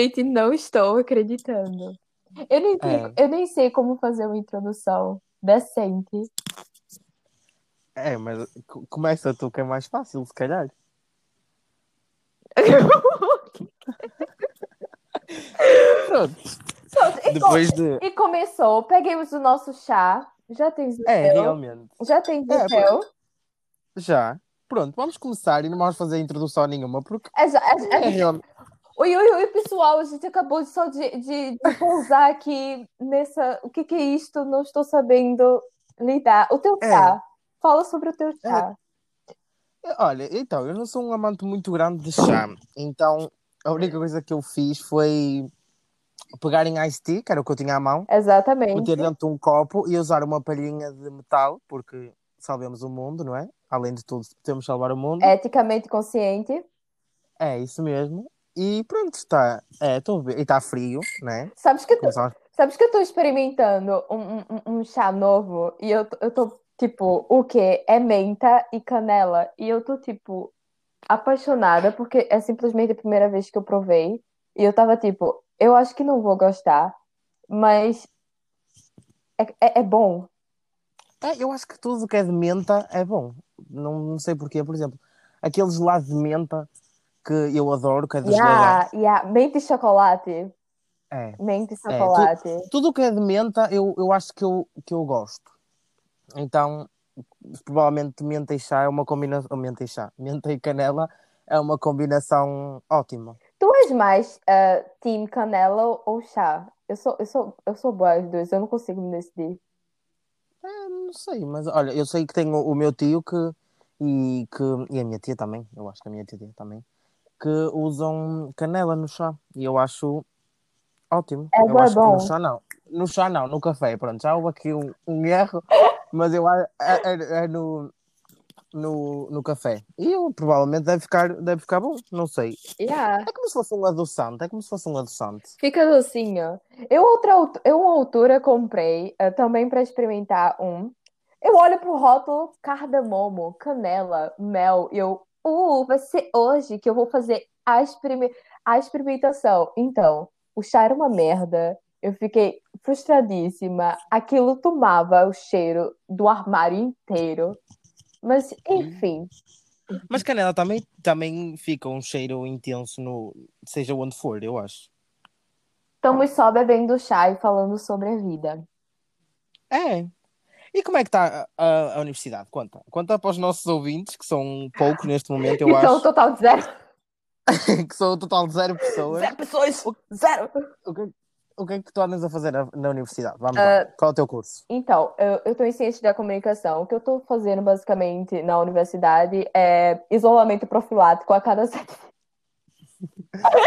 Realmente não estou acreditando. Eu nem, sei, É. eu nem sei como fazer uma introdução decente. É, mas co- começa tu que é mais fácil, se calhar. Pronto. Pronto, e, Depois de. e começou, peguemos o nosso chá. Já tens o É, teu? realmente. Já tens o É, teu? Já. Pronto, vamos começar e não vamos fazer introdução nenhuma, porque É, já- é- é é- realmente. Oi, oi, oi, pessoal. A gente acabou só de, de, de pousar aqui nessa. O que, que é isto? Não estou sabendo lidar. O teu É. chá. Fala sobre o teu chá. Olha, então, eu não sou um amante muito grande de chá, então a única coisa que eu fiz foi pegar em iced tea, que era o que eu tinha à mão, Exatamente. meter dentro de um copo e usar uma palhinha de metal, porque salvemos o mundo, não é? Além de tudo, temos de salvar o mundo. Eticamente consciente. É isso mesmo. E pronto, está. É, ver. E está frio, né? Sabes que, eu tô- Começamos- sabes que eu estou experimentando um, um- um chá novo e eu, tô- eu tô, tipo, o quê? É menta e canela. E eu tô, tipo, apaixonada porque é simplesmente a primeira vez que eu provei. E eu tava, tipo, eu acho que não vou gostar, mas é, é, é bom. É, eu acho que tudo que é de menta é bom. Não, não sei porquê, por exemplo, aquele gelado de menta que eu adoro, que é dos Yeah, yeah. Menta e chocolate. É. Menta e tu- chocolate. Tudo o que é de menta, eu, eu acho que eu, que eu gosto. Então, provavelmente menta e chá é uma combinação. Menta e chá. Menta e canela é uma combinação ótima. Tu és mais uh, team canela ou chá? Eu sou, eu sou, eu sou boa às duas, eu não consigo me decidir. É, não sei, mas olha, eu sei que tenho o meu tio que e, que, e a minha tia também, eu acho que a minha tia também, que usam canela no chá. E eu acho ótimo. É eu acho que bom. no chá não. No chá não, no café, pronto, já houve aqui um, um erro, mas eu acho é, é- é no, no, no café. E eu, provavelmente deve ficar, deve ficar bom, não sei. Yeah. É como se fosse um adoçante, é como se fosse um adoçante. Fica docinho. Eu, outra, eu uma altura comprei uh, também para experimentar um. Eu olho pro rótulo cardamomo, canela, mel, e eu, uh, vai ser hoje que eu vou fazer a, experime- a experimentação. Então, o chá era uma merda. Eu fiquei frustradíssima. Aquilo tomava o cheiro do armário inteiro. Mas, enfim. Mas canela também, também fica um cheiro intenso no seja onde for, eu acho. Estamos só bebendo chá e falando sobre a vida. É. E como é que está a, a- universidade? Conta. Conta para os nossos ouvintes, que são poucos neste momento, eu Então, acho, total de zero. que são o total de zero pessoas. Zero pessoas. Zero. O que, o que é que tu andas a fazer na, na universidade? Vamos Ah, lá. Qual é o teu curso? Então, eu, tô em ciência da comunicação. O que eu tô fazendo basicamente na universidade é isolamento profilático a cada sete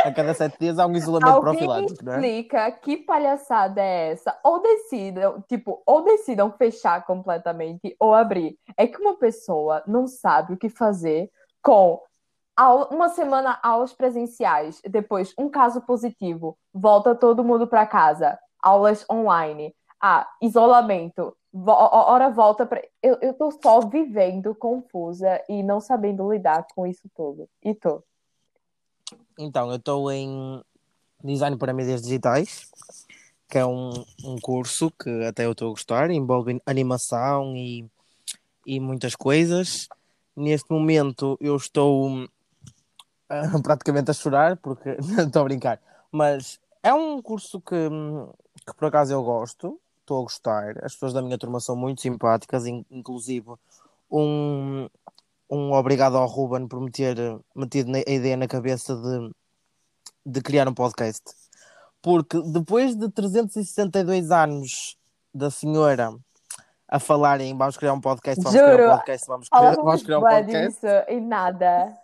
A cada sete dias há um isolamento Alguém profilático, não é? explica que palhaçada é essa? Ou decidam, tipo, ou decidam fechar completamente ou abrir. É que uma pessoa não sabe o que fazer com uma semana aulas presenciais, depois um caso positivo, volta todo mundo para casa, aulas online, ah, isolamento, hora volta para. Eu, eu tô só vivendo confusa e não sabendo lidar com isso tudo. E tô. Então, eu estou em Design para Mídias Digitais, que é um, um curso que até eu estou a gostar, envolve animação e, e muitas coisas. Neste momento eu estou ah, praticamente a chorar, porque estou a brincar, mas é um curso que, que por acaso eu gosto, estou a gostar. As pessoas da minha turma são muito simpáticas, in- inclusive um, um obrigado ao Ruben por me ter metido a ideia na cabeça de, de criar um podcast. Porque depois de 362 anos da senhora a falarem vamos criar um podcast, vamos criar Juro, um podcast, vamos criar, vamos criar um podcast e nada.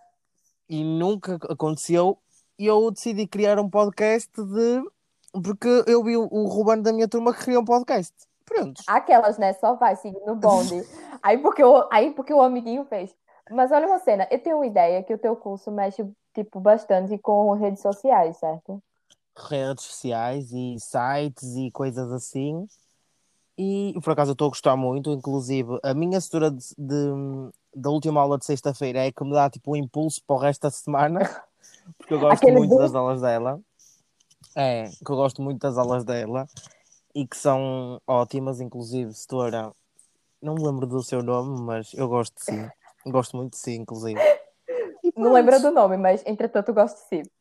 e nunca aconteceu. E eu decidi criar um podcast de porque eu vi o, o Ruben da minha turma que criou um podcast. Pronto. Aquelas, né? Só vai seguindo o bonde. Aí porque, o, aí porque o amiguinho fez. Mas olha uma cena, eu tenho uma ideia que o teu curso mexe, tipo, bastante com redes sociais, certo? redes sociais e sites e coisas assim. E por acaso eu estou a gostar muito, inclusive a minha assessora de, de- da última aula de sexta-feira é que me dá tipo um impulso para o resto da semana, porque eu gosto Aquele muito das aulas dela. É, que eu gosto muito das aulas dela e que são ótimas, inclusive, setora, não me lembro do seu nome, mas eu gosto de si. Gosto muito de si, inclusive. Não lembro do nome, mas entretanto gosto de si.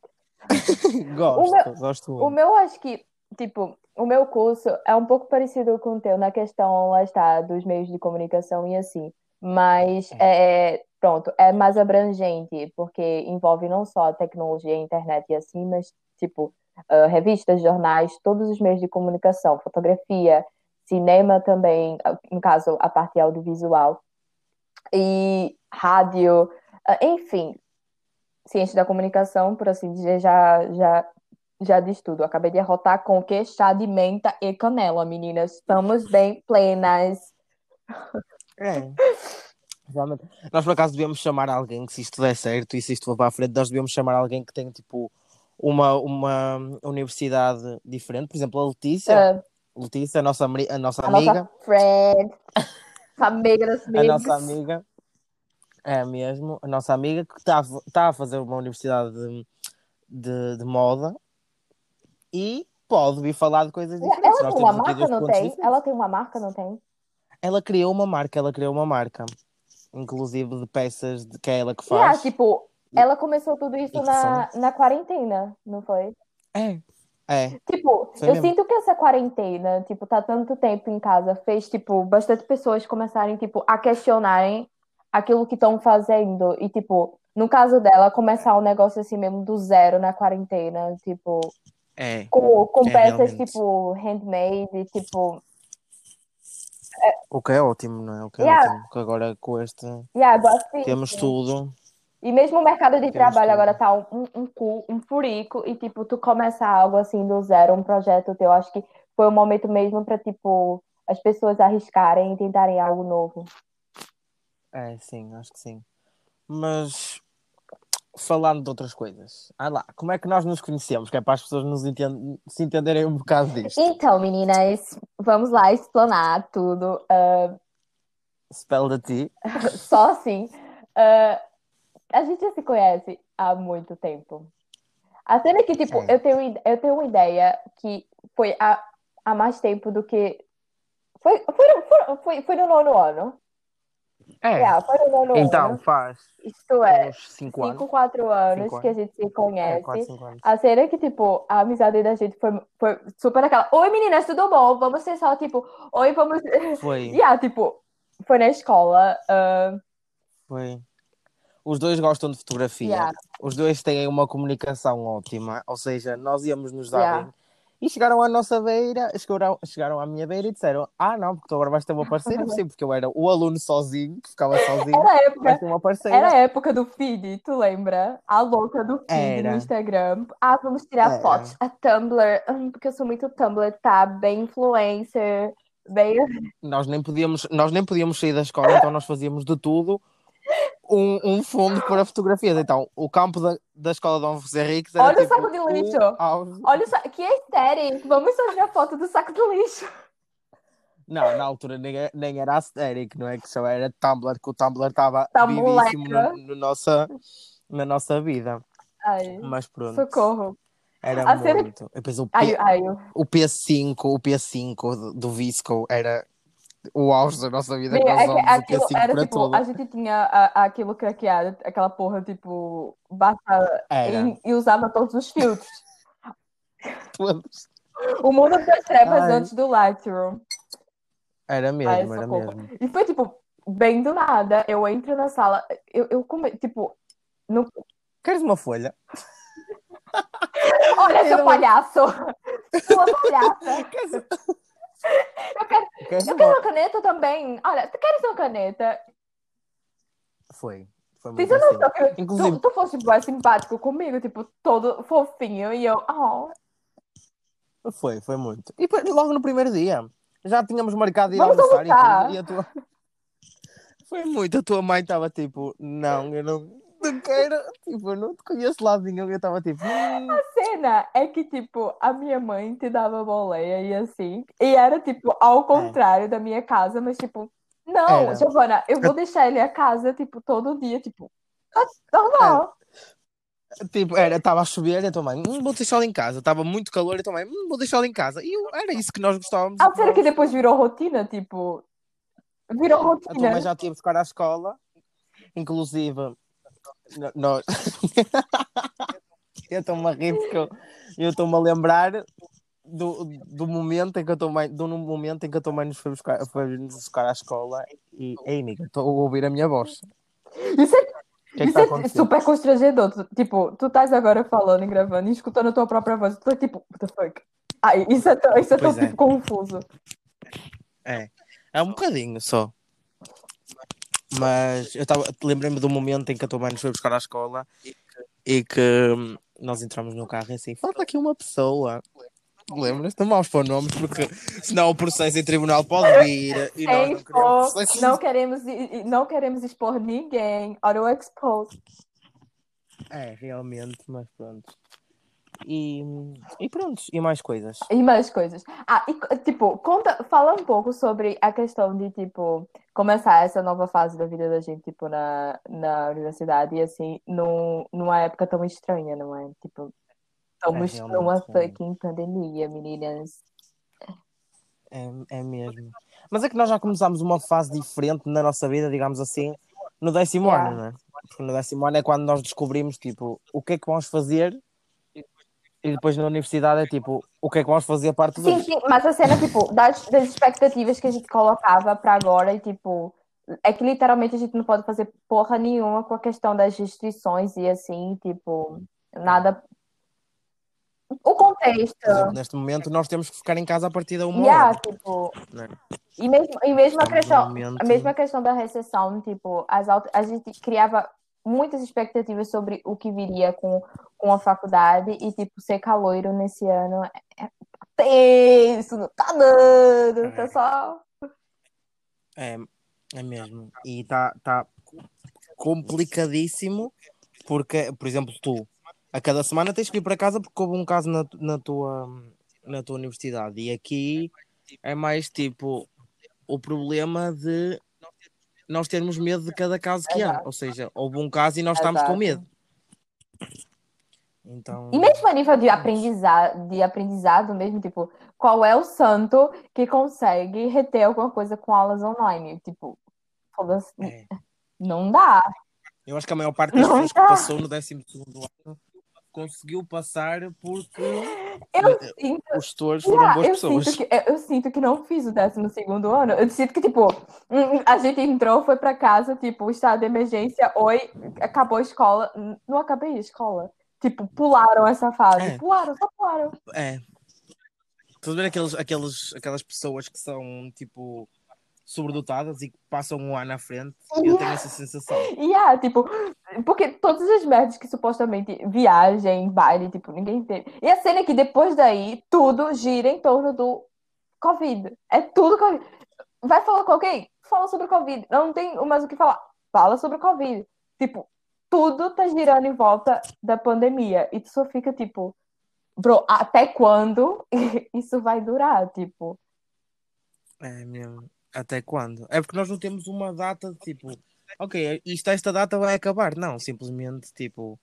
gosto, meu- gosto muito. O meu, acho que, tipo, o meu curso é um pouco parecido com o teu na questão, lá está, dos meios de comunicação e assim. Mas, é, pronto, é mais abrangente, porque envolve não só a tecnologia, a internet e assim, mas, tipo, ah, revistas, jornais, todos os meios de comunicação, fotografia, cinema também, ah, no caso, a parte audiovisual, e rádio, ah, enfim, ciência da comunicação, por assim dizer, já, já, já diz tudo. Acabei de arrotar com o que? Chá de menta e canela, meninas. Estamos bem plenas. É. Nós por acaso devíamos chamar alguém que se isto der certo e se isto for para a frente, nós devíamos chamar alguém que tenha tipo uma, uma universidade diferente. Por exemplo, a Letícia. Ah, Letícia, a nossa, a nossa a amiga. nossa friend, a nossa amiga. É mesmo, a nossa amiga que está está a fazer uma universidade de, de, de moda e pode vir falar de coisas diferentes. Ela Nós tem uma marca, não tem? diferentes. Ela tem uma marca, não tem? Ela criou uma marca, ela criou uma marca, inclusive de peças de, que é ela que ah, faz. tipo, ela começou tudo isso na, na quarentena, não foi? É, é, Tipo, Foi eu mesmo. sinto que essa quarentena, tipo, tá tanto tempo em casa, fez, tipo, bastante pessoas começarem, tipo, a questionarem aquilo que estão fazendo. E, tipo, no caso dela, começar um negócio assim mesmo do zero na quarentena, tipo, é. com, com É, peças, realmente. tipo, handmade, tipo, O que é ótimo, não é? O que é Yeah. ótimo, porque agora com este yeah, temos tudo. E mesmo o mercado de trabalho agora tá um, um, um, cu- um furico e, tipo, tu começar algo assim do zero, um projeto teu, acho que foi o momento mesmo para, tipo, as pessoas arriscarem e tentarem algo novo. É, sim, acho que sim. Mas falando de outras coisas, ah lá, como é que nós nos conhecemos? Que é para as pessoas nos enten- se entenderem um bocado disto. Então, meninas, vamos lá explanar tudo. ah, Spell da ti. só assim. ah, a gente já se conhece há muito tempo. A cena é que, tipo, É. eu tenho, eu tenho uma ideia que foi há, há mais tempo do que. Foi, foi, no- foi, foi, foi no nono ano. É. Yeah, foi no nono Então, ano. faz Isto é, uns 5 anos. 5, 4 anos Cinco que a anos. gente se É, conhece. 4, 5 anos. A cena é que, tipo, a amizade da gente foi, foi super aquela. Oi, meninas, tudo bom? Vamos ser só, tipo, oi, vamos. Foi, Yeah, tipo, foi na escola. ah, foi. Os dois gostam de fotografia. Yeah. Os dois têm uma comunicação ótima. Ou seja, nós íamos nos dar Yeah. bem. E chegaram à nossa beira, chegaram, chegaram à minha beira e disseram: Ah, não, porque tu agora vais ter uma parceira. Sim, porque eu era o aluno sozinho, que ficava sozinho. Era a época, uma parceira. era a época do feed, tu lembra? A louca do feed Era. no Instagram. Ah, vamos tirar Era. fotos. A Tumblr, hum, porque eu sou muito Tumblr, tá? Bem influencer, bem. Nós nem podíamos, nós nem podíamos sair da escola, então nós fazíamos de tudo um, um fundo para fotografias. Então, o campo da, da escola Dom José Henriques era Olha o tipo saco de lixo. o auge. Olha só, que aesthetic. Vamos fazer a foto do saco de lixo. Não, na altura nem, é- nem era aesthetic, não é? Que só era Tumblr, que o Tumblr estava Tá vivíssimo no, no nossa, na nossa vida. Ai, Mas pronto, socorro. era A muito. E Depois o, P, Ai, ai, o P5, o P5 do, do Visco era o auge da nossa vida, que nós é o aquilo P5 era tipo, tudo. a gente tinha a- aquilo craqueado, aquela porra tipo, basta e, e usava todos os filtros. todos. O mundo das trevas Ai. antes do Lightroom. Era mesmo, Ai, era mesmo. E foi tipo, bem do nada. Eu entro na sala, eu, eu come, tipo, no... Queres uma folha? olha seu palhaço! Sua palhaça! Eu quero, eu quero uma... caneta também. Olha, tu queres uma caneta? Foi, foi muito assim. que Inclusive- tu, tu fosse mais simpático comigo, tipo, todo fofinho, e eu, oh, Foi, foi muito. E depois, logo no primeiro dia, já tínhamos marcado ir almoçar e e a tua... Foi muito, a tua mãe estava tipo, não, eu não, tipo, eu não te conheço lá nenhum, eu estava tipo, hum, cena é que, tipo, a minha mãe te dava boleia e assim. E era, tipo, ao contrário da minha casa, mas, tipo, não, Era. Giovana, eu vou deixar ele a casa, tipo, todo dia, tipo, tá normal. Tipo, era, estava a chover e a tua mãe, hum, vou deixá-lo em casa. Estava muito calor e a tua mãe, hum, vou deixá-lo em casa. E eu, era isso que nós gostávamos. Ah, será que depois virou rotina? Tipo, virou A tua rotina. mãe já tinha buscar à escola. Inclusive, no- nós. eu estou-me a rir porque eu- eu estou-me a lembrar do, do momento em que a tua mãe, do momento em que a tua mãe nos foi buscar, foi nos buscar à escola e, ei, amiga, estou a ouvir a minha voz. Isso é, que é que isso a é super constrangedor. Tu- tipo, tu estás agora falando e gravando e escutando a tua própria voz. Tu tá tipo, what the fuck? Ai, isso é tão, isso é tão é. tipo, confuso. É, é um bocadinho só. Mas eu tava, lembrei-me do momento em que a tua mãe nos foi buscar à escola e que hum, nós entramos no carro e assim, falta aqui uma pessoa. Lembras-te? Não vamos pôr nomes porque senão o processo em tribunal pode vir e nós Sem não queremos processo. não queremos, não queremos expor ninguém. Auto expose. É, realmente, mas pronto. E, e pronto, e mais coisas. E mais coisas. Ah, e tipo, conta, fala um pouco sobre a questão de, tipo, começar essa nova fase da vida da gente, tipo, na, na universidade e assim, num, numa época tão estranha, não é? Tipo, estamos realmente, numa fucking pandemia, meninas. É, é mesmo. Mas é que nós já começámos uma fase diferente na nossa vida, digamos assim, no décimo Yeah. ano, não é? Porque no décimo ano é quando nós descobrimos, tipo, o que é que vamos fazer e depois na universidade é tipo, o que é que vamos fazer a parte Sim, 2. sim, mas a cena, tipo, das, das expectativas que a gente colocava para agora e, tipo, é que literalmente a gente não pode fazer porra nenhuma com a questão das restrições e assim, tipo, nada. O contexto. Neste momento nós temos que ficar em casa a partir da uma Yeah, hora. tipo, Não é? e mesmo, e mesmo a questão, momento- a mesma questão da recessão, tipo, as a gente criava muitas expectativas sobre o que viria com, com a faculdade e, tipo, ser caloiro nesse ano é, é tenso, não tá dando, tá É. só... É, é mesmo. E está tá complicadíssimo porque, por exemplo, tu a cada semana tens que ir para casa porque houve um caso na, na, tua, na tua universidade. E aqui é mais tipo o problema de nós termos medo de cada caso que há. Exato. Ou seja, houve um caso e nós estamos com Exato. medo. Então, E mesmo a nível de aprendizado, de aprendizado mesmo, tipo, qual é o santo que consegue reter alguma coisa com aulas online? Tipo, é. não dá. eu acho que a maior parte das Não pessoas que dá. passou no 12 ano conseguiu passar porque Eu sinto, os tutores foram Yeah, boas eu pessoas. sinto que, eu, eu sinto que não fiz o 12 segundo ano. Eu sinto que, tipo, hum, a gente entrou, foi pra casa, tipo, estado de emergência, oi, acabou a escola. Hum, Não acabei a escola. Tipo, pularam essa fase. É. Pularam, só pularam. É. Estás a ver aqueles, aqueles, aquelas pessoas que são tipo sobredotadas e que passam um ano à frente? Eu tenho essa sensação. E ah, tipo, porque todas as merdas que supostamente viagem, baile, tipo, ninguém teve. E a cena é que depois daí, tudo gira em torno do Covid. É tudo Covid. Vai falar com alguém? Fala sobre Covid. Não tem mais o que falar. Fala sobre Covid. Tipo, tudo tá girando em volta da pandemia. E tu só fica tipo, bro, até quando isso vai durar? Tipo, É mesmo. Até quando? É porque nós não temos uma data de tipo, ok, isto esta data vai acabar. Não, simplesmente tipo,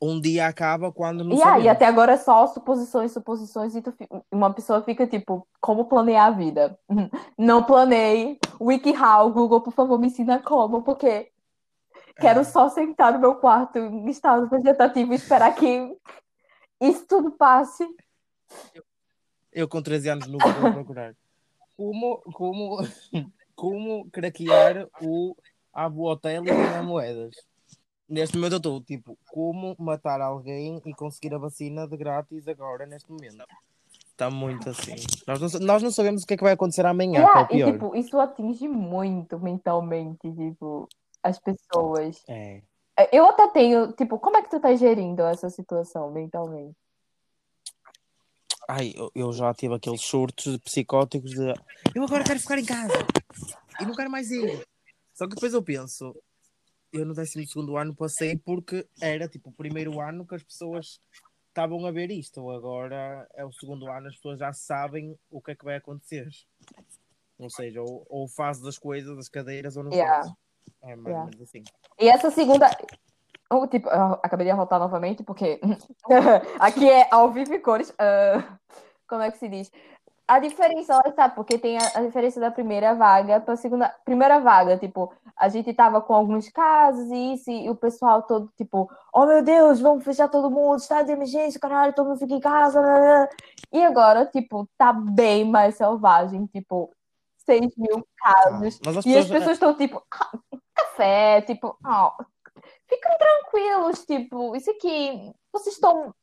um dia acaba quando não E aí, sabemos. até agora é só suposições, suposições, e tu fi- uma pessoa fica tipo, como planear a vida? Não planei. WikiHow, Google, por favor, me ensina como, porque quero É. só sentar no meu quarto em estado vegetativo e esperar que isso tudo passe. Eu com 13 anos no Google a procurar. Como, como, como craquear o Abo Hotel e ganhar moedas? Neste momento eu estou tipo, como matar alguém e conseguir a vacina de grátis agora, neste momento. Está muito assim. Nós não, nós não sabemos o que é que vai acontecer amanhã, que é Yeah, o pior. e tipo, isso atinge muito mentalmente, tipo, as pessoas. É. Eu até tenho, tipo, como é que tu tá gerindo essa situação mentalmente? Ai, eu, eu já tive aqueles surtos psicóticos de eu agora quero ficar em casa e não quero mais ir. Só que depois eu penso, eu no 12 ano passei porque era tipo o primeiro ano que as pessoas estavam a ver isto. Agora é o segundo ano, as pessoas já sabem o que é que vai acontecer. Ou seja, ou, ou faz das coisas, das cadeiras, ou não Yeah. faz. É mais Yeah. ou menos assim. E essa segunda. Ou, tipo, acabei de arrotar novamente, porque aqui é ao vivo e cores. ah, como é que se diz? A diferença, olha, sabe, porque tem a, a diferença da primeira vaga para a segunda. Primeira vaga, tipo, a gente tava com alguns casos e isso, e o pessoal todo, tipo, oh meu Deus, vamos fechar todo mundo, estado de emergência, caralho, todo mundo fica em casa. blá, blá, blá." E agora, tipo, tá bem mais selvagem, tipo, 6 mil casos. Mas as E as pessoas. pessoas estão tipo, "Ah, café, tipo, ah, fiquem tranquilos, tipo, isso aqui, vocês estão.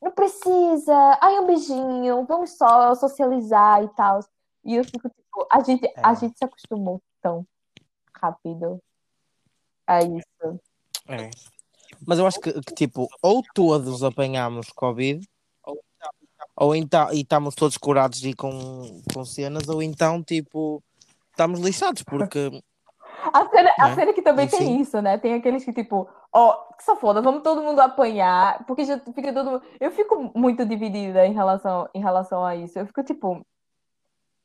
Não precisa, ai, um beijinho, vamos só socializar e tal. E eu fico, tipo, a gente, a É. gente se acostumou tão rápido a isso. É. Mas eu acho que, que, tipo, ou todos apanhamos Covid, ou então, e estamos todos curados e com, com cenas, ou então, tipo, estamos lixados, porque. A cena, a Né? cena que também E tem isso, né? Tem aqueles que, tipo, ó, que só foda, vamos todo mundo apanhar, porque já fica todo mundo. Eu fico muito dividida em relação, em relação a isso. Eu fico, tipo.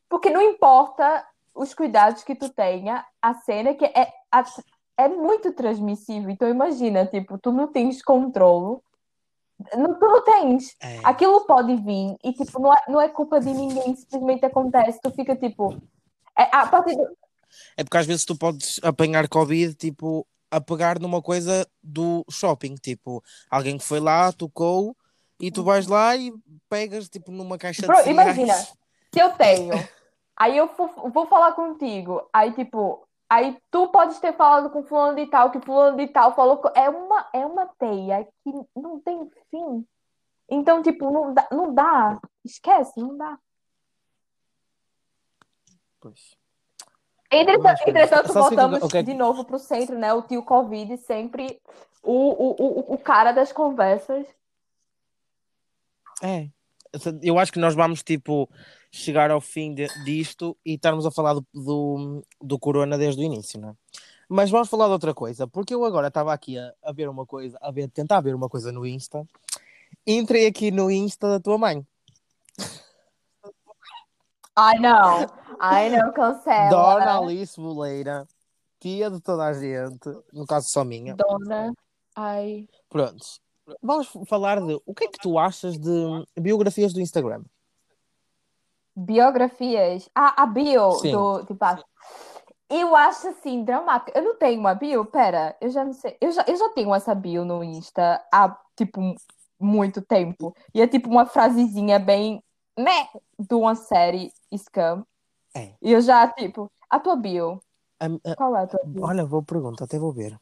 Porque não importa os cuidados que tu tenha, a cena é que é, é muito transmissível. Então, imagina, tipo, tu não tens controle. Não, tu não tens. É, Aquilo pode vir e, tipo, não é, não é culpa de ninguém, simplesmente acontece. Tu fica, tipo. É, a partir do- é porque às vezes tu podes apanhar Covid, tipo, a pegar numa coisa do shopping, tipo, alguém que foi lá, tocou, e tu vais lá e pegas, tipo, numa caixa Bro, de cereais. imagina, se eu tenho, aí eu vou, vou falar contigo, aí tipo, aí tu podes ter falado com fulano de tal, que fulano de tal falou, é uma, é uma teia que não tem fim. Então, tipo, não dá, não dá, esquece, não dá. Pois. Entretanto, entretanto, o voltamos o que é de novo pro centro, né? O tio Covid sempre o, o, o, o cara das conversas. É. Eu acho que nós vamos, tipo, chegar ao fim de- disto e estarmos a falar do, do, do Corona desde o início, não é? Mas vamos falar de outra coisa, porque eu agora estava aqui a, a ver uma coisa, a ver, tentar ver uma coisa no Insta, entrei aqui no Insta da tua mãe, Ai, não. Ai, não, cancela. Dona Alice Boleira, tia de toda a gente, no caso só minha. Dona. Ai. Pronto. Vamos falar de o que é que tu achas de biografias do Instagram? Biografias. Ah, a bio Sim. do tipo, ah, Eu acho assim, dramático. Eu não tenho uma bio, pera, eu já não sei. Eu já, eu já tenho essa bio no Insta há, tipo, muito tempo. E é tipo uma frasezinha bem, né, de uma série Scam. É. E eu já, tipo, a tua bio. A- a- Qual é a tua bio? Olha, vou perguntar, até vou ver.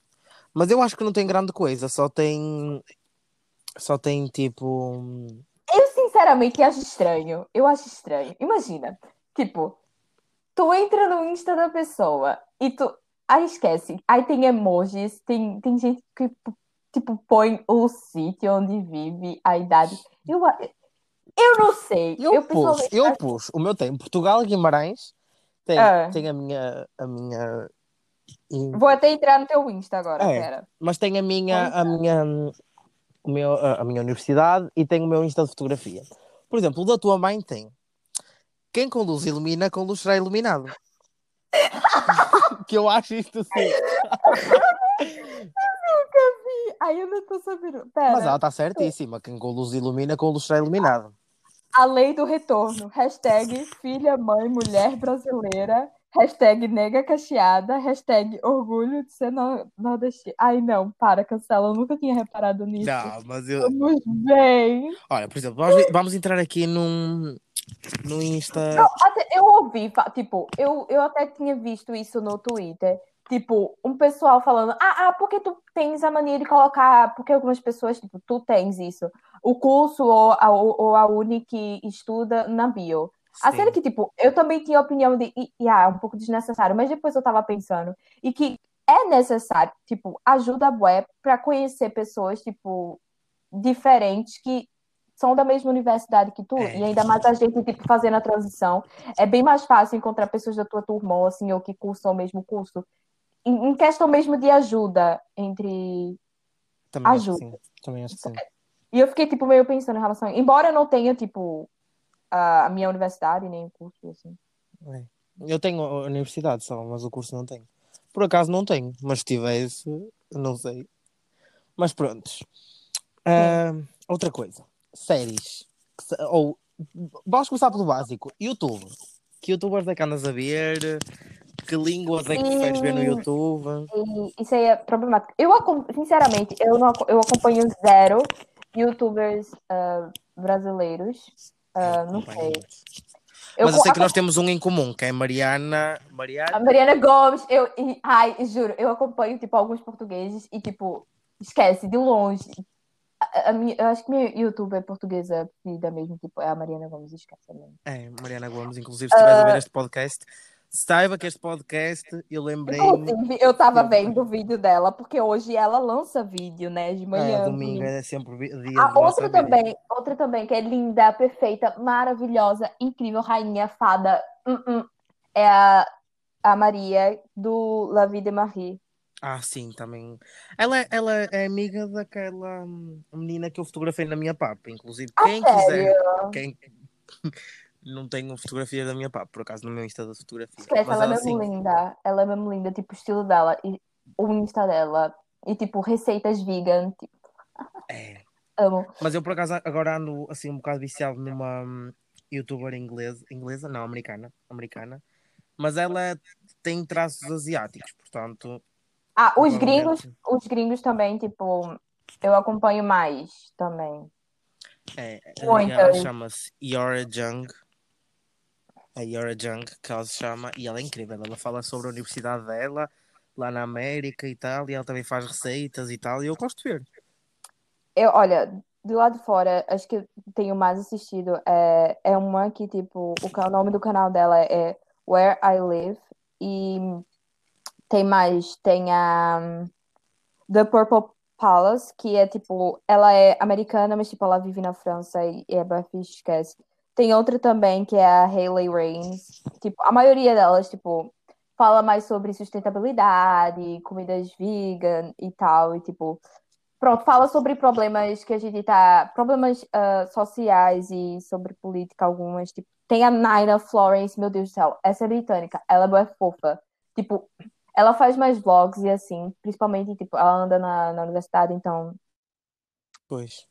Mas eu acho que não tem grande coisa, só tem. Só tem tipo. Eu, sinceramente, acho estranho. Eu acho estranho. Imagina, tipo, tu entra no Insta da pessoa e tu. Aí esquece. Aí tem emojis, tem, tem gente que, tipo, põe o sítio onde vive, a idade. Eu, eu não sei. Eu, Eu, pus, eu acho- pus. O meu tem Portugal Guimarães. Tem, Ah. tem a minha. A minha Vou até entrar no teu Insta agora, É. pera. mas tem a minha. A minha. O meu, a a minha universidade e tem o meu Insta de fotografia. Por exemplo, o da tua mãe tem. Quem conduz ilumina, conduz será iluminado. que eu acho isto assim. Aí eu não tô sabendo. Pera. Mas ela está certíssima. Quem conduz ilumina, conduz será iluminado. A lei do retorno. Hashtag filha, mãe, mulher brasileira. Hashtag nega cacheada. Hashtag orgulho de ser no- nordestino. Ai, não, para, cancela. Eu nunca tinha reparado nisso. Não, mas eu. Vamos bem. Olha, por exemplo, vamos, vamos entrar aqui num, no Insta. Não, eu ouvi, tipo, eu, eu até tinha visto isso no Twitter. Tipo, um pessoal falando, ah, ah, porque tu tens a mania de colocar, porque algumas pessoas, tipo, tu tens isso, o curso ou a, ou a uni que estuda na bio. A Sim. cena que, tipo, eu também tinha a opinião de, e, e, ah, um pouco desnecessário, mas depois eu tava pensando, e que é necessário, tipo, ajuda a web pra conhecer pessoas, tipo, diferentes que são da mesma universidade que tu, É. e ainda mais a gente, tipo, fazendo a transição, é bem mais fácil encontrar pessoas da tua turma, assim, ou que cursam o mesmo curso, em, questão mesmo de ajuda entre Também acho ajuda. sim. Também acho que sim. E eu fiquei, tipo, meio pensando em relação. Embora eu não tenha, tipo, a minha universidade, nem o curso, assim. É. Eu tenho a universidade só, mas o curso não tenho. Por acaso não tenho, mas se tivesse, não sei. Mas pronto. Uh, outra coisa. Séries. Ou vamos começar pelo básico. YouTube. Que youtubers é que andas a ver? Que línguas é que preferes ver no YouTube? E, isso aí é problemático. Eu, sinceramente, eu, não, eu acompanho zero youtubers uh, brasileiros. Uh, não sei. Eu, Mas eu sei que nós temos um em comum, que é Mariana. Mariana... A Mariana Gomes. Eu, e, ai, juro, eu acompanho tipo, alguns portugueses e, tipo, esquece, de longe. A, a minha, eu acho que minha youtuber portuguesa vida mesmo, tipo, é a Mariana Gomes, esquece mesmo. É, Mariana Gomes, inclusive, se estiver uh... a ver este podcast, Saiba que este podcast, eu lembrei. Inclusive, eu tava vendo o vídeo dela, porque hoje ela lança vídeo, né? De manhã. É, domingo é sempre dia. A outra também, vídeo. outra também, que é linda, perfeita, maravilhosa, incrível, rainha, fada. Uh -uh. É a, a Maria do La Vie de Marie. Ah, sim, também. Ela, ela é amiga daquela hum, menina que eu fotografei na minha papa, inclusive. Quem ah, quiser. Quem não tenho fotografias da minha pá, por acaso no meu Insta da fotografia. Esquece, ela é mesmo assim... linda. Ela é mesmo linda, tipo, o estilo dela e o Insta dela. E tipo, receitas vegan, tipo. É. Amo. Mas eu por acaso agora ando assim um bocado viciado numa um, youtuber inglesa, inglesa, não, americana, americana. Mas ela tem traços asiáticos, portanto. Ah, os gringos, os gringos também, tipo, eu acompanho mais também. É, ela chama-se Yora Jung a Yora Jung, que ela se chama, e ela é incrível. Ela fala sobre a universidade dela, lá na América e tal, e ela também faz receitas e tal, e eu gosto de ver. Eu, olha, do lado de fora, acho que tenho mais assistido. É, é uma que, tipo, o, o nome do canal dela é Where I Live, e tem mais, tem a The Purple Palace, que é tipo, ela é americana, mas tipo, ela vive na França e é Buffy esquece. Tem outra também que é a Hayley Rains. Tipo, a maioria delas, tipo, fala mais sobre sustentabilidade, comidas vegan e tal. E, tipo, pronto, fala sobre problemas que a gente tá. problemas uh, sociais e sobre política, algumas. Tipo, tem a Naina Florence, meu Deus do céu, essa é britânica, ela é fofa. Tipo, ela faz mais vlogs e assim, principalmente, tipo, ela anda na, na universidade, então. Pois.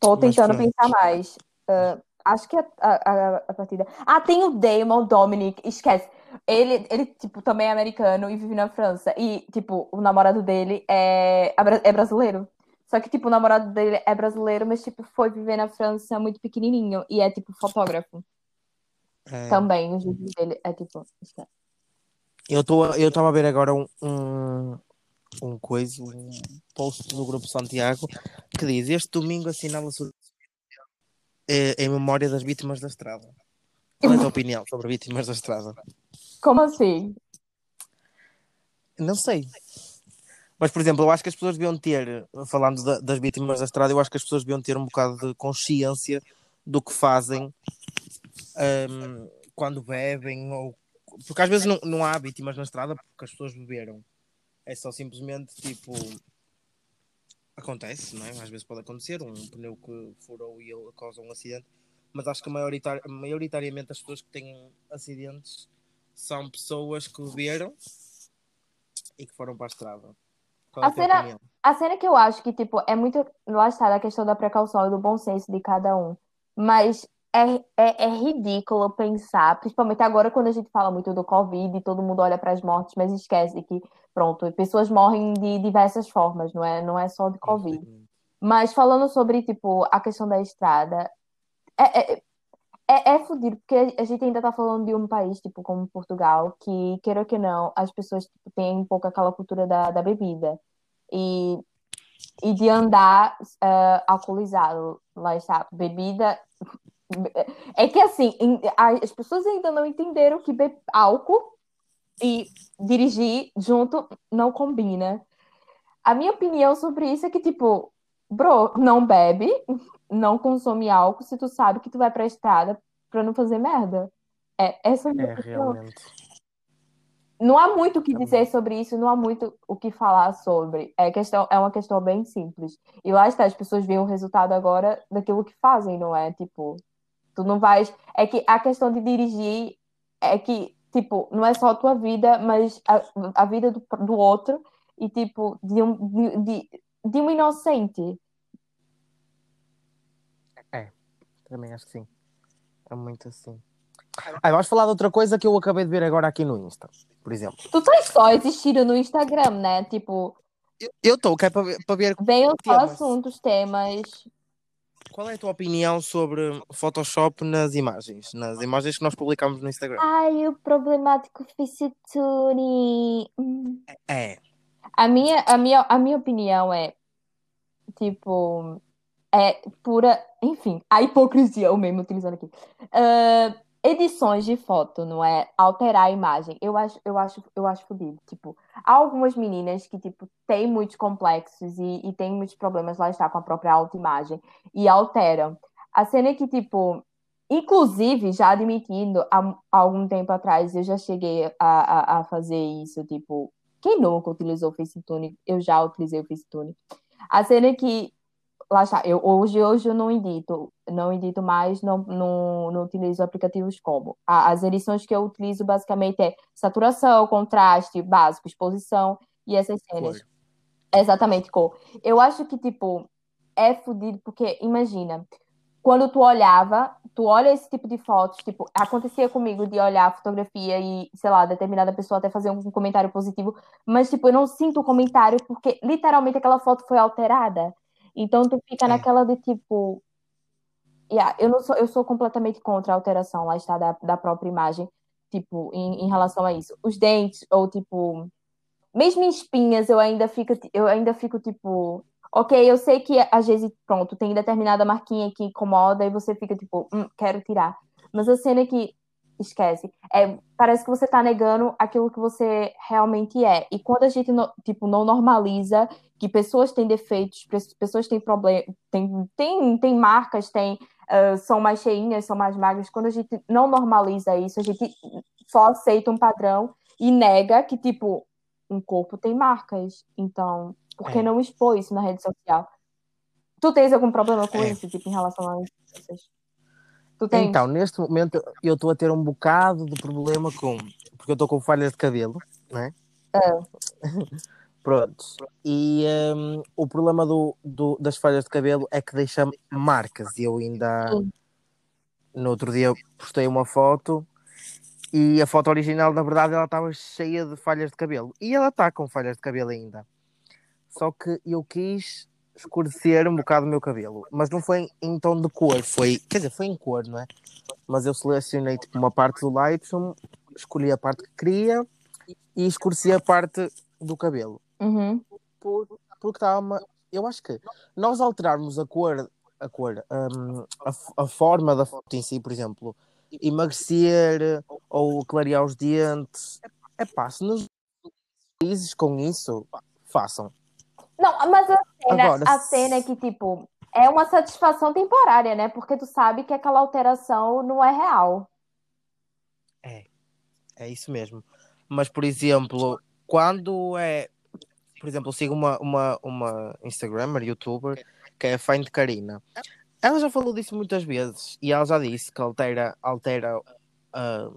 Tô tentando pensar mais. Uh, acho que a, a, a, partida. Ah, tem o Damon Dominic, esquece. Ele, ele, tipo, também é americano e vive na França. E, tipo, o namorado dele é, é brasileiro. Só que, tipo, o namorado dele é brasileiro, mas, tipo, foi viver na França muito pequenininho. E é, tipo, fotógrafo. É... Também, o vídeos dele é, tipo, esquece. Eu tô, eu estava a ver agora um, um, um coisa, um post do Grupo Santiago que diz: Este domingo assinala-se é, em memória das vítimas da estrada. Qual é a tua opinião sobre vítimas da estrada? Como assim? Não sei. Mas, por exemplo, eu acho que as pessoas deviam ter, falando da, das vítimas da estrada, eu acho que as pessoas deviam ter um bocado de consciência do que fazem um, quando bebem, ou porque às vezes não, não há vítimas na estrada porque as pessoas beberam. É só simplesmente tipo acontece, não é? Às vezes pode acontecer um pneu que furou e ele causa um acidente, mas acho que maioritar, maioritariamente as pessoas que têm acidentes são pessoas que beberam e que foram para a estrada. Qual a, é a cena, a cena que eu acho que tipo é muito lá está a questão da precaução e do bom senso de cada um, mas é, é, é, ridículo pensar, principalmente agora quando a gente fala muito do Covid e todo mundo olha para as mortes, mas esquece que, pronto, pessoas morrem de diversas formas, não é, não é só de Covid. Mas falando sobre, tipo, a questão da estrada, é, é, é, é fodido, porque a gente ainda está falando de um país, tipo, como Portugal, que, queira ou que não, as pessoas tipo, têm um pouco aquela cultura da, da bebida. E, e de andar uh, alcoolizado, lá está, bebida é que assim, as pessoas ainda não entenderam que beber álcool e dirigir junto não combina. A minha opinião sobre isso é que, tipo, bro, não bebe, não consome álcool se tu sabe que tu vai pra estrada pra não fazer merda. É, essa é a minha é, opinião. Realmente. Não há muito o que dizer sobre isso, não há muito o que falar sobre. É, questão, é uma questão bem simples. E lá está, as pessoas veem o resultado agora daquilo que fazem, não é? Tipo, Tu não vais. É que a questão de dirigir é que, tipo, não é só a tua vida, mas a, a vida do, do outro. e tipo de um, de, de, um inocente. É, também acho que sim. É muito assim. Ah, vamos falar de outra coisa que eu acabei de ver agora aqui no Insta, por exemplo. Tu tens só existir no Instagram, né? Tipo, Eu estou, que é para ver, os Temas. assuntos, temas. Qual é a tua opinião sobre Photoshop nas imagens, nas imagens que nós publicamos no Instagram. Ai, o problemático Facetune. Hum. É, A minha, a minha, a minha opinião é, tipo, é pura, enfim, a hipocrisia, eu mesmo utilizando aqui. Ah, edições de foto, não é? Alterar a imagem. Eu acho, eu acho, eu acho fodido. Tipo, há algumas meninas que, tipo, têm muitos complexos e, e têm muitos problemas, lá está, com a própria autoimagem e alteram. A cena é que, tipo, inclusive, já admitindo, há, há algum tempo atrás, eu já cheguei a, a, a fazer isso, tipo, quem nunca utilizou o Facetune? Eu já utilizei o Facetune. A cena é que, lá está, eu, hoje, hoje eu não edito, não edito mais, não, não, não utilizo aplicativos como. As edições que eu utilizo basicamente é saturação, contraste, básico, exposição e essas cenas. Exatamente, cor. Eu acho que, tipo, é fodido porque, imagina, quando tu olhava, tu olha esse tipo de fotos, tipo, acontecia comigo de olhar a fotografia e, sei lá, determinada pessoa até fazer um comentário positivo, mas, tipo, eu não sinto o comentário porque, literalmente, aquela foto foi alterada. Então, tu fica É. naquela de, tipo... Yeah, eu não sou, eu sou completamente contra a alteração, lá está, da, da própria imagem, tipo, em, em relação a isso. Os dentes, ou, tipo... Mesmo em espinhas, eu ainda fico, eu ainda fico, tipo... Ok, eu sei que às vezes, pronto, tem determinada marquinha que incomoda e você fica tipo, hum, quero tirar. Mas a cena é que, esquece, é, parece que você tá negando aquilo que você realmente é. E quando a gente, no- tipo, não normaliza que pessoas têm defeitos, pe- pessoas têm problemas, tem, tem, tem marcas, tem, ah, são mais cheinhas, são mais magras, quando a gente não normaliza isso, a gente só aceita um padrão e nega que, tipo, um corpo tem marcas. Então, por que É. não expor isso na rede social? Tu tens algum problema com É. isso, tipo, em relação a isso? Tu tens? Então, neste momento eu estou a ter um bocado de problema com. Porque eu estou com falhas de cabelo, né? Ah. Pronto. E hum, o problema do, do- das falhas de cabelo é que deixa marcas. E eu ainda. Sim. No outro dia postei uma foto e a foto original, na verdade, ela estava cheia de falhas de cabelo. E ela está com falhas de cabelo ainda. Só que eu quis escurecer um bocado o meu cabelo. Mas não foi em tom de cor, foi. Quer dizer, foi em cor, não é? Mas eu selecionei tipo, uma parte do Lightroom, escolhi a parte que queria e escureci a parte do cabelo. Uhum. Por, porque estava uma... Eu acho que nós alterarmos a cor, a cor, hum, a, a forma da foto em si, por exemplo, emagrecer ou clarear os dentes, é pá, se nos felizes com isso, façam. Não, mas a cena, Agora, a cena é que, tipo, é uma satisfação temporária, né? Porque tu sabe que aquela alteração não é real. É isso mesmo. Mas, por exemplo, quando é. Por exemplo, eu sigo uma, uma, uma Instagrammer, youtuber, que é a Find Karina. Ela já falou disso muitas vezes e ela já disse que altera, altera ah,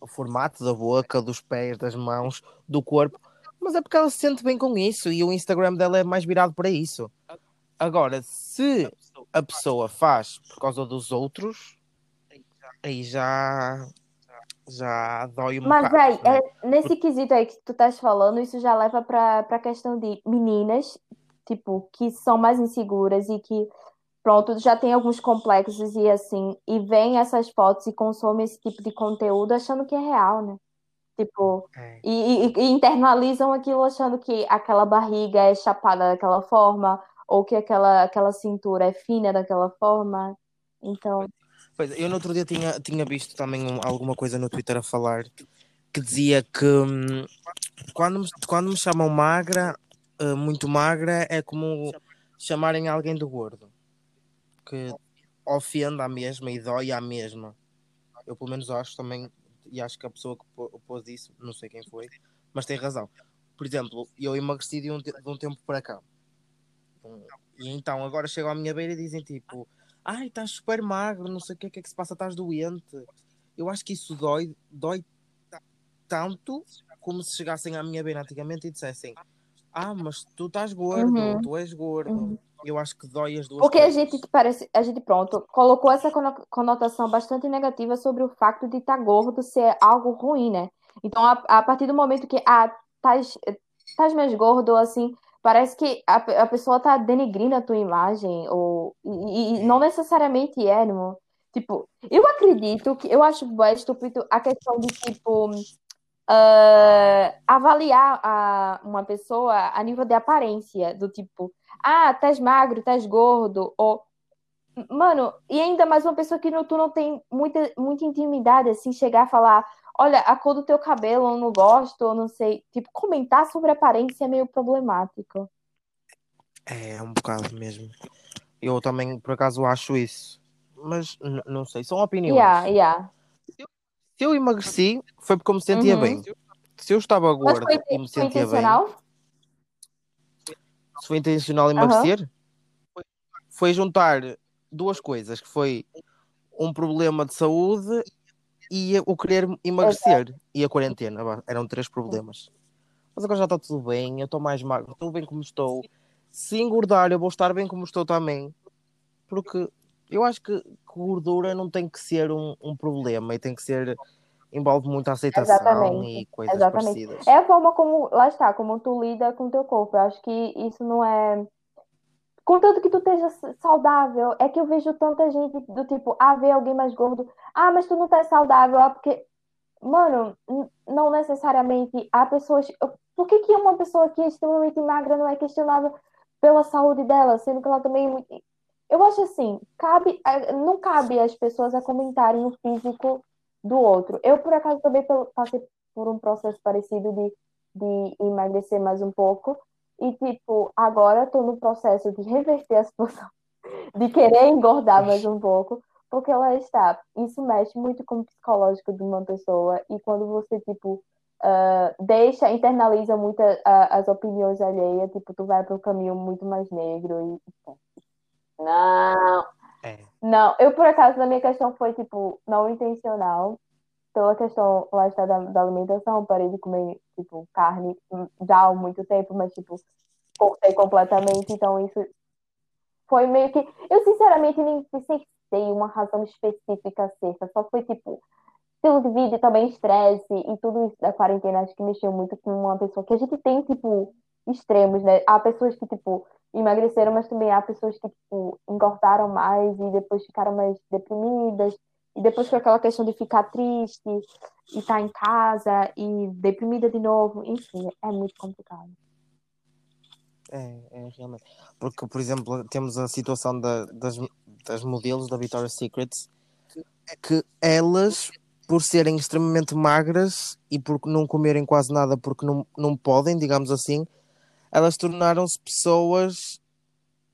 o formato da boca, dos pés, das mãos, do corpo, mas é porque ela se sente bem com isso e o Instagram dela é mais virado para isso. Agora, se a pessoa faz por causa dos outros, aí já, já dói um Mas bocado. aí, né? é, nesse quesito aí que tu estás falando, isso já leva para a questão de meninas, tipo, que são mais inseguras e que, pronto, já tem alguns complexos e assim, e veem essas fotos e consomem esse tipo de conteúdo achando que é real, né? Tipo, É. e, e- internalizam aquilo achando que aquela barriga é chapada daquela forma, ou que aquela, aquela cintura é fina daquela forma. Então, Pois, eu no outro dia tinha, tinha visto também um- alguma coisa no Twitter a falar que dizia que hum, quando, me- quando me chamam magra, eh, muito magra, é como chamarem alguém de gordo. Que ofende à mesma e dói à mesma. Eu pelo menos acho também, e acho que a pessoa que pô- pôs isso, não sei quem foi, mas tem razão. Por exemplo, eu emagreci de um, de um tempo para cá. E então agora chegam à minha beira e dizem tipo ai, estás super magro, não sei o que, o que é que se passa, estás doente. Eu acho que isso dói, dói ta- tanto como se chegassem à minha beira antigamente e dissessem, ah, mas tu estás gordo, Uhum. tu és gordo. Uhum. Eu acho que dói as duas Porque a coisas. gente parece, a gente pronto, colocou essa cono- conotação bastante negativa sobre o facto de estar gordo ser algo ruim, né? Então, a, a partir do momento que ah, estás estás mais gordo, assim, parece que a, a pessoa tá denegrindo a tua imagem, ou, e, e não necessariamente é, não. Tipo, eu acredito que eu acho bué estúpido a questão de, tipo, ah, avaliar a, uma pessoa a nível de aparência, do tipo, ah, estás magro, estás gordo, ou Mano, e ainda mais uma pessoa que não, tu não tem muita, muita intimidade, assim, chegar a falar, olha, a cor do teu cabelo eu não gosto, ou não sei. Tipo, comentar sobre aparência é meio problemático. É, é um bocado mesmo. Eu também, por acaso, acho isso. Mas não sei, são opiniões. Yeah, yeah. Se eu emagreci, foi porque eu me sentia Uhum. bem. Se eu estava gordo foi, e me sentia bem, se foi intencional emagrecer, foi juntar duas coisas, que foi um problema de saúde e o querer emagrecer e a quarentena. Eram três problemas. Mas agora já está tudo bem, eu estou mais magro, estou bem como estou. Se engordar, eu vou estar bem como estou também. Porque eu acho que gordura não tem que ser um, um problema e tem que ser. envolve muita aceitação Exatamente, e coisas exatamente. parecidas. É a forma como, lá está, como tu lida com o teu corpo. Eu acho que isso não é. Contanto que tu esteja saudável, é que eu vejo tanta gente do tipo, ah, vê alguém mais gordo, ah, mas tu não tá saudável, ah, porque, mano, não necessariamente há pessoas. Por que que uma pessoa que é extremamente magra não é questionável pela saúde dela, sendo que ela também é muito. Eu acho assim, cabe, não cabe às pessoas a comentarem o físico do outro. Eu, por acaso, também passei por um processo parecido de, de emagrecer mais um pouco. E, tipo, agora tô no processo de reverter a situação, de querer engordar mais um pouco, porque lá está. Isso mexe muito com o psicológico de uma pessoa. E quando você, tipo, ah, deixa, internaliza muito a- a- as opiniões alheias, tipo, tu vai para um caminho muito mais negro e. Não, É. não, eu por acaso, na minha questão foi, tipo, não intencional. Pela questão, lá está, da, da alimentação, parei de comer, tipo, carne já há muito tempo, mas, tipo, cortei completamente. Então, isso foi meio que. Eu, sinceramente, nem pensei uma razão específica certa. Só foi, tipo, estilo de vida, também estresse e tudo isso da quarentena. Acho que mexeu muito com uma pessoa que a gente tem, tipo, extremos, né? Há pessoas que, tipo, emagreceram, mas também há pessoas que, tipo, engordaram mais e depois ficaram mais deprimidas. E depois foi aquela questão de ficar triste e estar em casa e deprimida de novo. Enfim, é muito complicado. É, é realmente. Porque, por exemplo, temos a situação da- das, das modelos da Victoria's Secrets que elas, por serem extremamente magras e por não comerem quase nada porque não, não podem, digamos assim, elas tornaram-se pessoas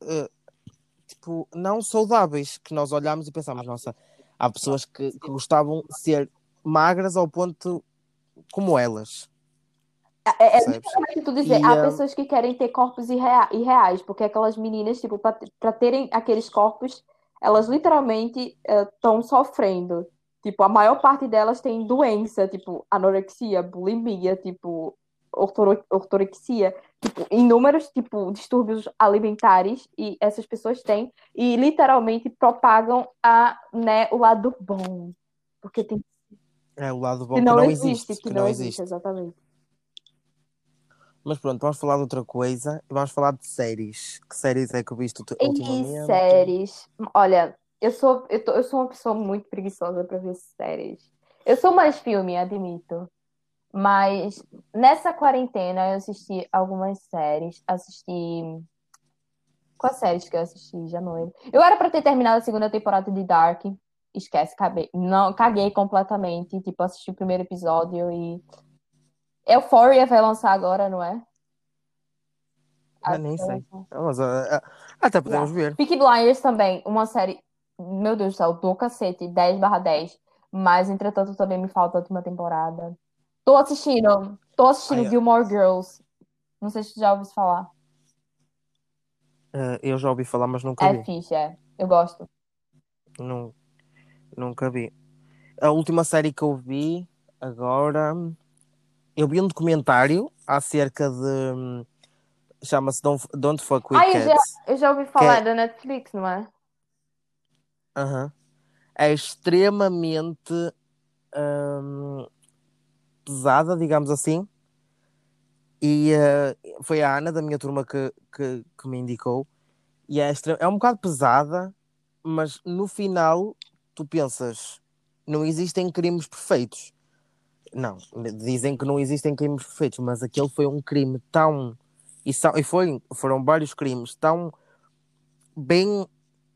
eh, tipo, não saudáveis, que nós olhamos e pensamos, nossa, há pessoas que, que gostavam de ser magras ao ponto como elas. É, é Percebes? justamente tu dizer, E, há ah, pessoas que querem ter corpos irrea- irreais, porque aquelas meninas, tipo, pra terem aqueles corpos, elas literalmente estão sofrendo. Tipo, a maior parte delas tem doença, tipo, anorexia, bulimia, tipo, ortorexia, tipo, inúmeros, tipo, distúrbios alimentares, e essas pessoas têm, e literalmente propagam a, né, o lado bom. Porque tem É o lado bom que que não não existe, existe, que não não existe, existe. exatamente. Mas pronto, vamos falar de outra coisa. Vamos falar de séries. Que séries é que viste ulti- E ultimamente? séries. Olha, eu sou, eu, tô- eu sou uma pessoa muito preguiçosa para ver séries. Eu sou mais filme, admito. Mas nessa quarentena eu assisti algumas séries. Assisti. Quais séries que eu assisti? Já não lembro. Eu era para ter terminado a segunda temporada de Dark. Esquece, caguei. Não, caguei completamente. Tipo, assisti o primeiro episódio e. Euphoria vai lançar agora, não é? Ah, nem sei. Ah, Mas, ah, ah, até podemos ver. Peaky Blinders também, uma série, meu Deus do céu, do cacete, 10 barra 10. Mas, entretanto, também me falta a última temporada. Tô assistindo, tô assistindo Ai, Gilmore Girls. Não sei se tu já ouviu falar. ah, eu já ouvi falar, mas nunca É vi. fixe, é. Eu gosto. Não, nunca vi. A última série que eu vi agora. Eu vi um documentário acerca de, chama-se Don't, Don't Fuck With Ah, eu já, Cats. eu já ouvi falar da Netflix, não é? Aham. É extremamente hum, pesada, digamos assim. E eh, foi a Ana da minha turma que, que, que me indicou. E é, é um bocado pesada, mas no final tu pensas, não existem crimes perfeitos. Não, dizem que não existem crimes perfeitos, mas aquele foi um crime tão. E, são, e foi, foram vários crimes tão bem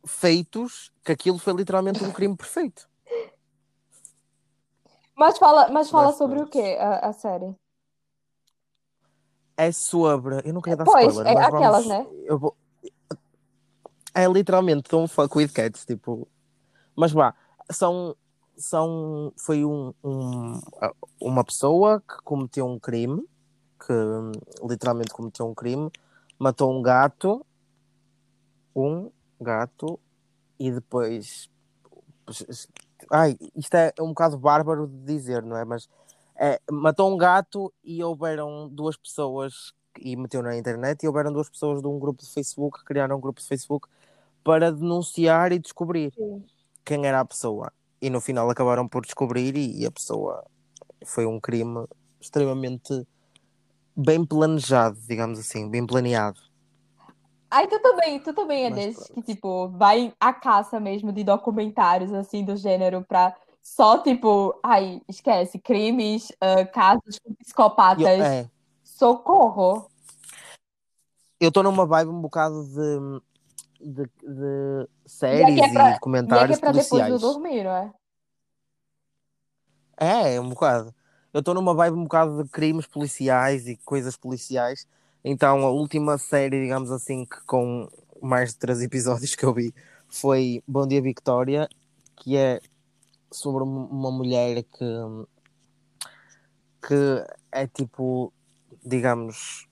feitos que aquilo foi literalmente um crime perfeito. Mas fala, mas fala sobre o quê, a, a série? É sobre. Eu não quero dar Pois, spoiler, é aquelas, vamos. né? Eu vou... É literalmente Don't Fuck With Cats, tipo. Mas vá, são. são foi um, um- uma pessoa que cometeu um crime, que literalmente cometeu um crime, matou um gato, um gato, e depois. Ai, isto é um bocado bárbaro de dizer, não é? Mas é, matou um gato e houveram duas pessoas e meteu na internet e houveram duas pessoas de um grupo de Facebook que criaram um grupo de Facebook para denunciar e descobrir Sim. quem era a pessoa. E no final acabaram por descobrir e, e a pessoa foi um crime extremamente bem planejado, digamos assim, bem planeado. Aí tu também, tu também é Mas desses que, pronto. tipo, vai à caça mesmo de documentários, assim, do gênero pra só, tipo, ai, esquece, crimes, ah, casos com E eu, psicopatas. é, Socorro! eu estou numa vibe um bocado de, de, de E é que séries é e pra, e é que é documentários pra depois do policiais. dormir, não é? É, é um bocado. Eu estou numa vibe um bocado de crimes policiais e coisas policiais. Então, a última série, digamos assim, que com mais de três episódios que eu vi foi Bom Dia Victoria, que é sobre um- uma mulher que, que é tipo, digamos,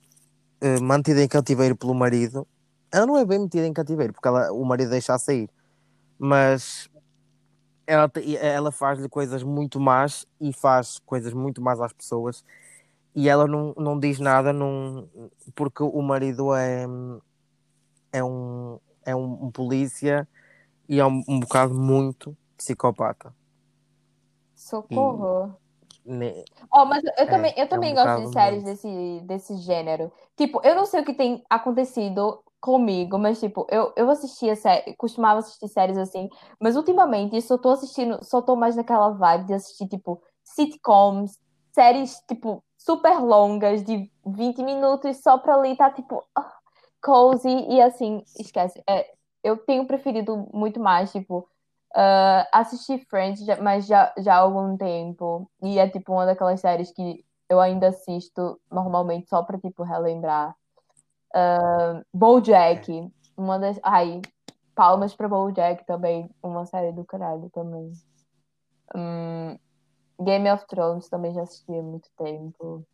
eh, mantida em cativeiro pelo marido. Ela não é bem metida em cativeiro, porque ela, o marido deixa a sair, mas ela, ela faz-lhe coisas muito más e faz coisas muito más às pessoas e ela não, não diz nada não, porque o marido é, é, um, é um, um polícia e é um, um bocado muito psicopata. Socorro! Ne- Ó, mas eu É, também, eu é também um gosto de séries muito. desse, desse gênero. Tipo, eu não sei o que tem acontecido comigo, mas tipo, eu, eu assistia série, costumava assistir séries assim, mas ultimamente só tô assistindo, só tô mais naquela vibe de assistir, tipo, sitcoms, séries, tipo, super longas, de 20 minutos, só pra ali tá, tipo, ah, cozy, e assim, esquece. É, eu tenho preferido muito mais, tipo, ah, assistir Friends, mas já, já há algum tempo. E é tipo uma daquelas séries que eu ainda assisto normalmente só pra, tipo, relembrar. Ah, BoJack, uma das... Ai, palmas pra BoJack também, uma série do caralho também. Hum, Game of Thrones também já assisti há muito tempo.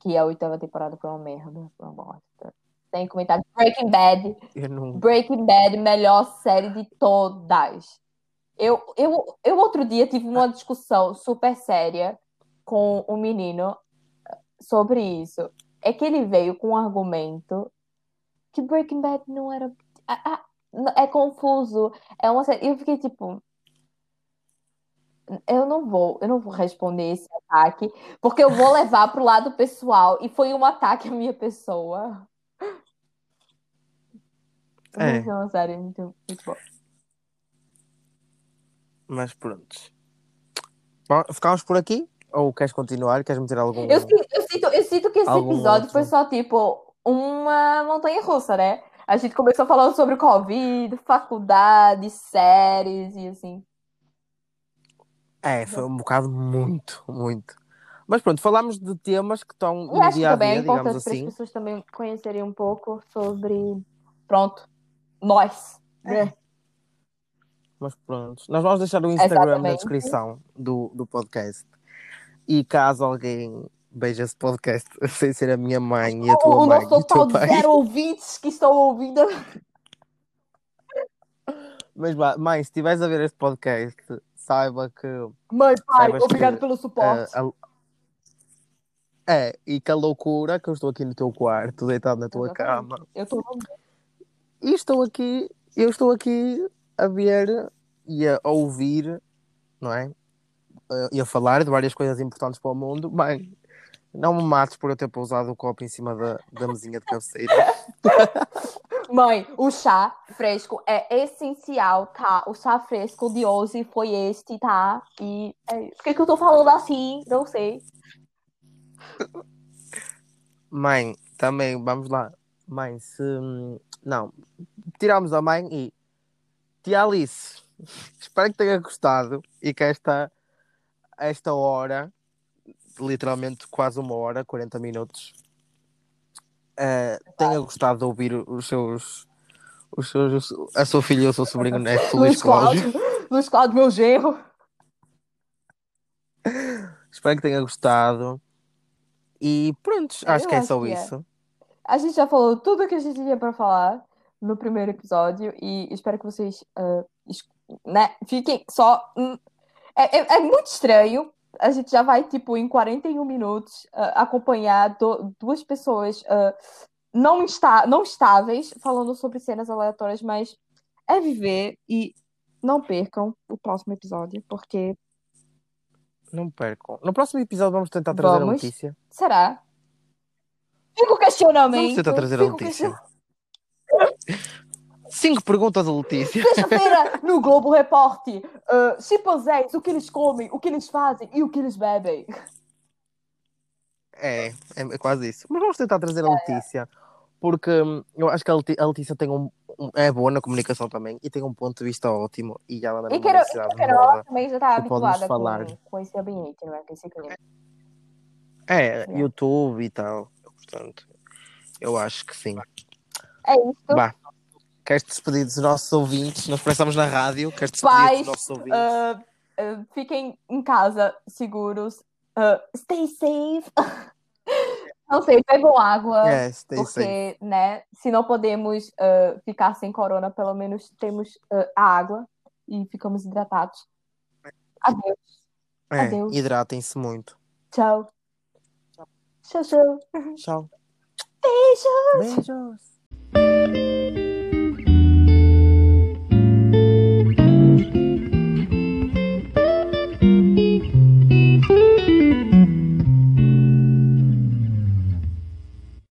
Que a oitava temporada foi uma merda, foi uma bosta. Tem comentário. Breaking Bad. Eu não. Breaking Bad, melhor série de todas. Eu, eu, eu outro dia tive uma discussão super séria com um menino sobre isso. É que ele veio com um argumento que Breaking Bad não era. Ah, ah, é confuso. É uma série. Eu fiquei tipo. Eu não vou, eu não vou responder esse ataque, porque eu vou levar pro lado pessoal e foi um ataque à minha pessoa. É. Mas é uma série muito, muito boa. Mas pronto. Ficamos por aqui? Ou queres continuar? Queres meter algum. Eu, sinto- eu, sinto, eu sinto que esse Algum episódio outro? foi só tipo uma montanha russa, né? A gente começou falando sobre Covid, faculdade, séries e assim. É, foi um bocado muito, muito. Mas pronto, falámos de temas que estão no acho dia a também é dia, digamos importante para as assim. pessoas também conhecerem um pouco sobre, pronto, nós, né? Mas pronto, nós vamos deixar o Instagram na Exatamente. descrição do, do podcast. E caso alguém veja esse podcast sem ser a minha mãe e a tua O, o mãe nosso total de zero ouvintes que estão ouvindo. Mas mãe, se estiveres a ver este podcast, saiba que Mãe, pai, obrigado que, pelo suporte. a- É, e que a loucura que eu estou aqui no teu quarto, deitado na tua Exatamente. cama, Eu tô e estou aqui, eu estou aqui a ver e a ouvir, não é? Eh, E a falar de várias coisas importantes para o mundo. Bem, não me mates por eu ter pousado o copo em cima da, da mesinha de cabeceira. Mãe, o chá fresco é essencial, tá? O chá fresco de hoje foi este, tá? E é. Por que, que eu tô falando assim? Não sei. Mãe, também, vamos lá. Mãe, se. Não, tiramos a mãe e. Tia Alice, espero que tenha gostado e que esta, esta hora, literalmente quase uma hora, 40 minutos, eh, tenha gostado de ouvir os seus. Os seus, a sua filha e o seu sobrinho neto, Luís Cláudio. Luís Cláudio, meu genro. Espero que tenha gostado. E pronto, acho Eu que é acho só que é. isso. A gente já falou tudo o que a gente tinha para falar no primeiro episódio e espero que vocês es- né, fiquem só. hum, É, é- é muito estranho. A gente já vai, tipo, em 41 minutos ah, acompanhar do- duas pessoas ah, não, está, não estáveis falando sobre cenas aleatórias, mas é viver e não percam o próximo episódio, porque Não percam. No próximo episódio vamos tentar trazer a Vamos. notícia. será? Fica o questionamento. Vamos tentar trazer a notícia. Cinco perguntas a Letícia. Sexta-feira, no Globo Repórter, uh, chimpanzés, o que eles comem, o que eles fazem e o que eles bebem. É, é, é quase isso. Mas vamos tentar trazer a Letícia, porque hum, eu acho que a Letícia tem um, um- é boa na comunicação também e tem um ponto de vista ótimo. E ela anda E e de Carol moda. também já está habituada falar. com, com esse ambiente, não é? Com esse clima. É, É. YouTube e tal. Portanto, eu acho que sim. É isso. Vá. Queres despedir dos nossos ouvintes? Nós prestamos na rádio. Queres despedir Pais, dos nossos ouvintes? Uh, uh, fiquem em casa, seguros. Uh, stay safe. Não sei, bebam água. é, stay safe. Porque, né, se não podemos ficar sem corona, pelo menos temos a água e ficamos hidratados. Adeus. É, adeus. hidratem-se muito. Tchau. Tchau, tchau. Tchau. Beijo. Beijos.